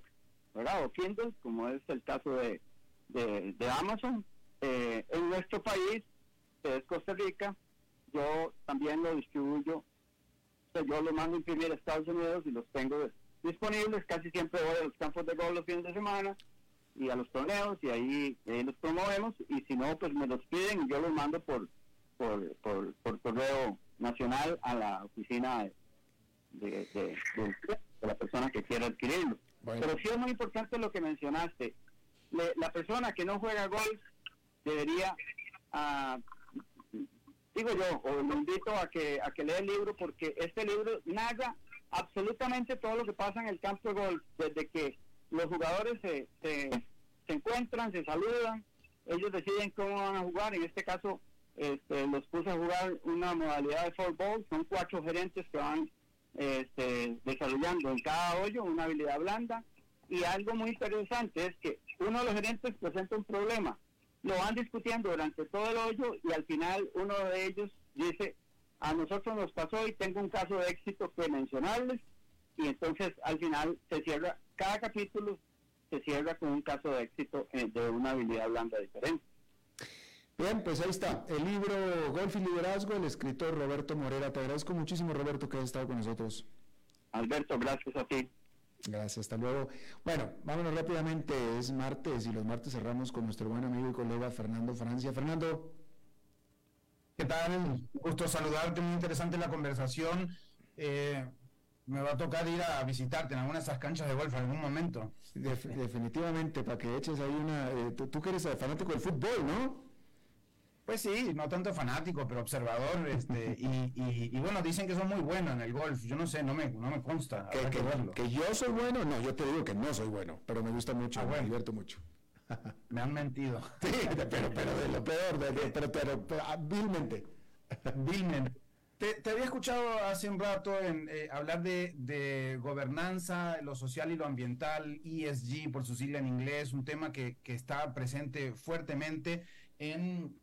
¿verdad? O Kindle, como es el caso de, de, Amazon. Eh, en nuestro país, que es Costa Rica, yo también lo distribuyo. yo lo mando a imprimir a Estados Unidos y los tengo disponibles. Casi siempre voy a los campos de golf los fines de semana y a los torneos y ahí, los promovemos y si no pues me los piden y yo los mando por por, por, correo nacional a la oficina de, de, la persona que quiera adquirirlo. Pero sí es muy importante lo que mencionaste. la persona que no juega golf debería, uh, digo yo, o lo invito a que, a que lea el libro porque este libro narra absolutamente todo lo que pasa en el campo de golf, desde que los jugadores se, se, encuentran, se saludan, ellos deciden cómo van a jugar, en este caso este, los puse a jugar una modalidad de ball, son cuatro gerentes que van este, desarrollando en cada hoyo una habilidad blanda. Y algo muy interesante es que uno de los gerentes presenta un problema, lo van discutiendo durante todo el hoyo y al final uno de ellos dice, a nosotros nos pasó y tengo un caso de éxito que mencionarles y entonces al final se cierra cada capítulo se cierra con un caso de éxito eh, de una habilidad blanda diferente. Bien, pues ahí está, el libro Golf y Liderazgo, el escritor Roberto Morera. Te agradezco muchísimo, Roberto, que hayas estado con nosotros. Alberto, gracias a ti. Gracias, hasta luego. Bueno, vámonos rápidamente, es martes y los martes cerramos con nuestro buen amigo y colega Fernando Francia. Fernando. ¿Qué tal? Gusto saludarte, muy interesante la conversación. Eh, me va a tocar ir a visitarte en alguna de esas canchas de golf en algún momento. definitivamente, para que eches ahí una... Eh, tú, que eres fanático del fútbol, ¿no? Pues sí, no tanto fanático, pero observador, este, y, bueno, dicen que son muy buenos en el golf, yo no sé, no me, no me consta. ¿Que, que, que, yo soy bueno, no, yo te digo que no soy bueno, pero me gusta mucho, ah, me divierto mucho. Me han mentido. Sí, pero, pero de lo peor, de, pero, pero, pero, ah, vilmente. vilmente. Te, había escuchado hace un rato en, eh, hablar de, gobernanza, lo social y lo ambiental, ESG por su sigla en inglés, un tema que, está presente fuertemente en,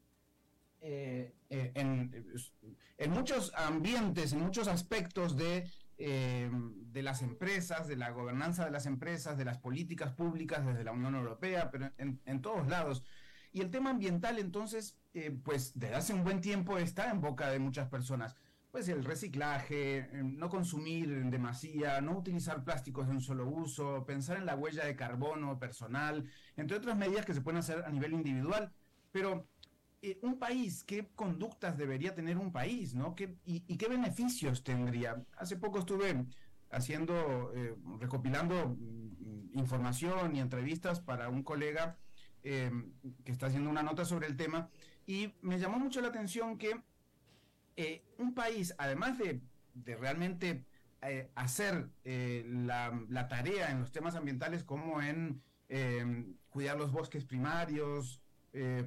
eh, eh, en, muchos ambientes, en muchos aspectos de, de las empresas, de la gobernanza de las empresas, de las políticas públicas desde la Unión Europea, pero en, todos lados. Y el tema ambiental, entonces, pues desde hace un buen tiempo está en boca de muchas personas pues el reciclaje, eh, no consumir en demasía, no utilizar plásticos de un solo uso, pensar en la huella de carbono personal, entre otras medidas que se pueden hacer a nivel individual. Pero eh, un país, ¿qué conductas debería tener un país? ¿no? ¿Qué, y, qué beneficios tendría? Hace poco estuve haciendo, eh, recopilando mm, información y entrevistas para un colega que está haciendo una nota sobre el tema y me llamó mucho la atención que eh, un país, además de, realmente hacer la, tarea en los temas ambientales como en cuidar los bosques primarios,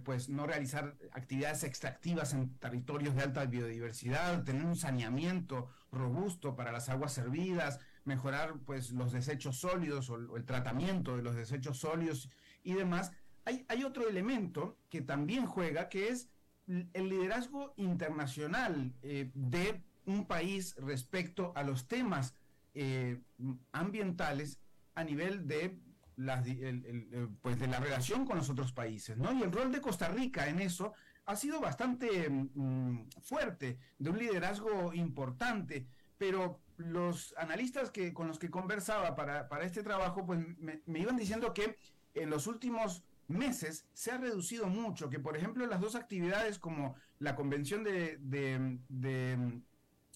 pues no realizar actividades extractivas en territorios de alta biodiversidad, tener un saneamiento robusto para las aguas servidas, mejorar pues los desechos sólidos o, el tratamiento de los desechos sólidos y demás. Hay, hay otro elemento que también juega, que es el liderazgo internacional eh, de un país respecto a los temas eh, ambientales a nivel de la, pues de la relación con los otros países, ¿no? Y el rol de Costa Rica en eso ha sido bastante mm, fuerte, de un liderazgo importante, pero los analistas que, con los que conversaba para, este trabajo, pues me, me iban diciendo que en los últimos meses se ha reducido mucho, que por ejemplo las dos actividades como la Convención de,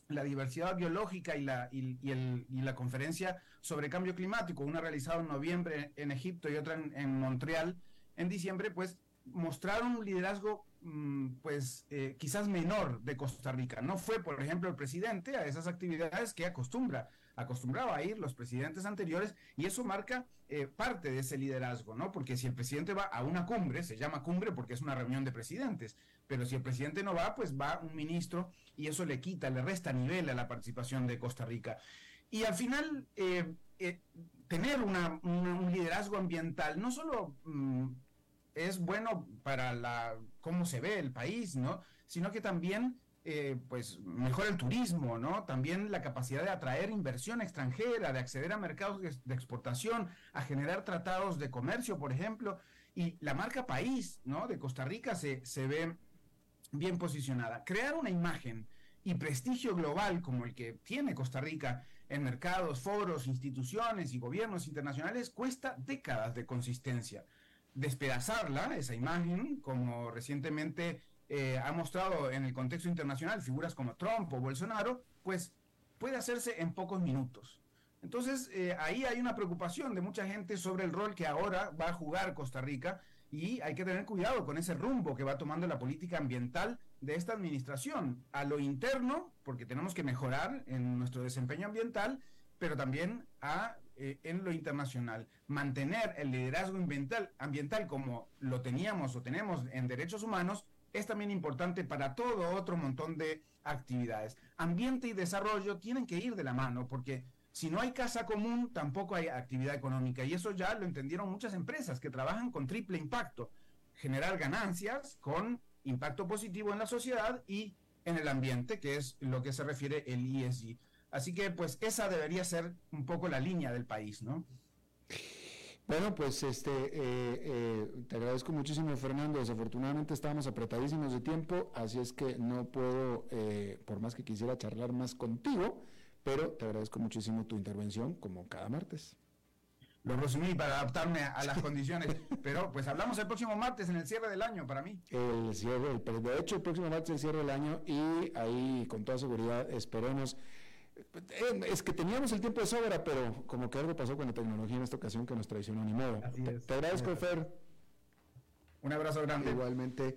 la Diversidad Biológica y la, y, la Conferencia sobre Cambio Climático, una realizada en noviembre en Egipto y otra en, Montreal en diciembre, pues mostraron un liderazgo mm, pues eh, quizás menor de Costa Rica. No fue, por ejemplo, el presidente a esas actividades que acostumbra acostumbraba a ir los presidentes anteriores y eso marca eh, parte de ese liderazgo, ¿no? Porque si el presidente va a una cumbre, se llama cumbre porque es una reunión de presidentes, pero si el presidente no va, pues va un ministro y eso le quita, le resta nivel a la participación de Costa Rica. Y al final, eh, eh, tener un liderazgo ambiental no solo mm, es bueno para la, cómo se ve el país, ¿no? Sino que también eh, pues mejora el turismo, ¿no? También la capacidad de atraer inversión extranjera, de acceder a mercados de, exportación, a generar tratados de comercio, por ejemplo, y la marca país, ¿no? De Costa Rica se, se ve bien posicionada. Crear una imagen y prestigio global como el que tiene Costa Rica en mercados, foros, instituciones y gobiernos internacionales cuesta décadas de consistencia. Despedazarla, esa imagen, como recientemente eh, ha mostrado en el contexto internacional figuras como Trump o Bolsonaro, pues puede hacerse en pocos minutos. Entonces, eh, ahí hay una preocupación de mucha gente sobre el rol que ahora va a jugar Costa Rica y hay que tener cuidado con ese rumbo que va tomando la política ambiental de esta administración a lo interno, porque tenemos que mejorar en nuestro desempeño ambiental, pero también a, eh, en lo internacional. Mantener el liderazgo ambiental, ambiental como lo teníamos o tenemos en derechos humanos es también importante para todo otro montón de actividades. Ambiente y desarrollo tienen que ir de la mano porque si no hay casa común, tampoco hay actividad económica. Y eso ya lo entendieron muchas empresas que trabajan con triple impacto. Generar ganancias con impacto positivo en la sociedad y en el ambiente, que es lo que se refiere el ESG. Así que pues esa debería ser un poco la línea del país, ¿no? Bueno, pues este, eh, eh, te agradezco muchísimo, Fernando. Desafortunadamente estamos apretadísimos de tiempo, así es que no puedo, eh, por más que quisiera charlar más contigo, pero te agradezco muchísimo tu intervención, como cada martes. Lo resumí para adaptarme a las condiciones, pero pues hablamos el próximo martes en el cierre del año para mí. El cierre, de hecho el próximo martes es el cierre del año y ahí con toda seguridad esperemos eh, es que teníamos el tiempo de sobra, pero como que algo pasó con la tecnología en esta ocasión que nos traicionó ni modo. Te, agradezco, Fer. Un abrazo grande. Igualmente.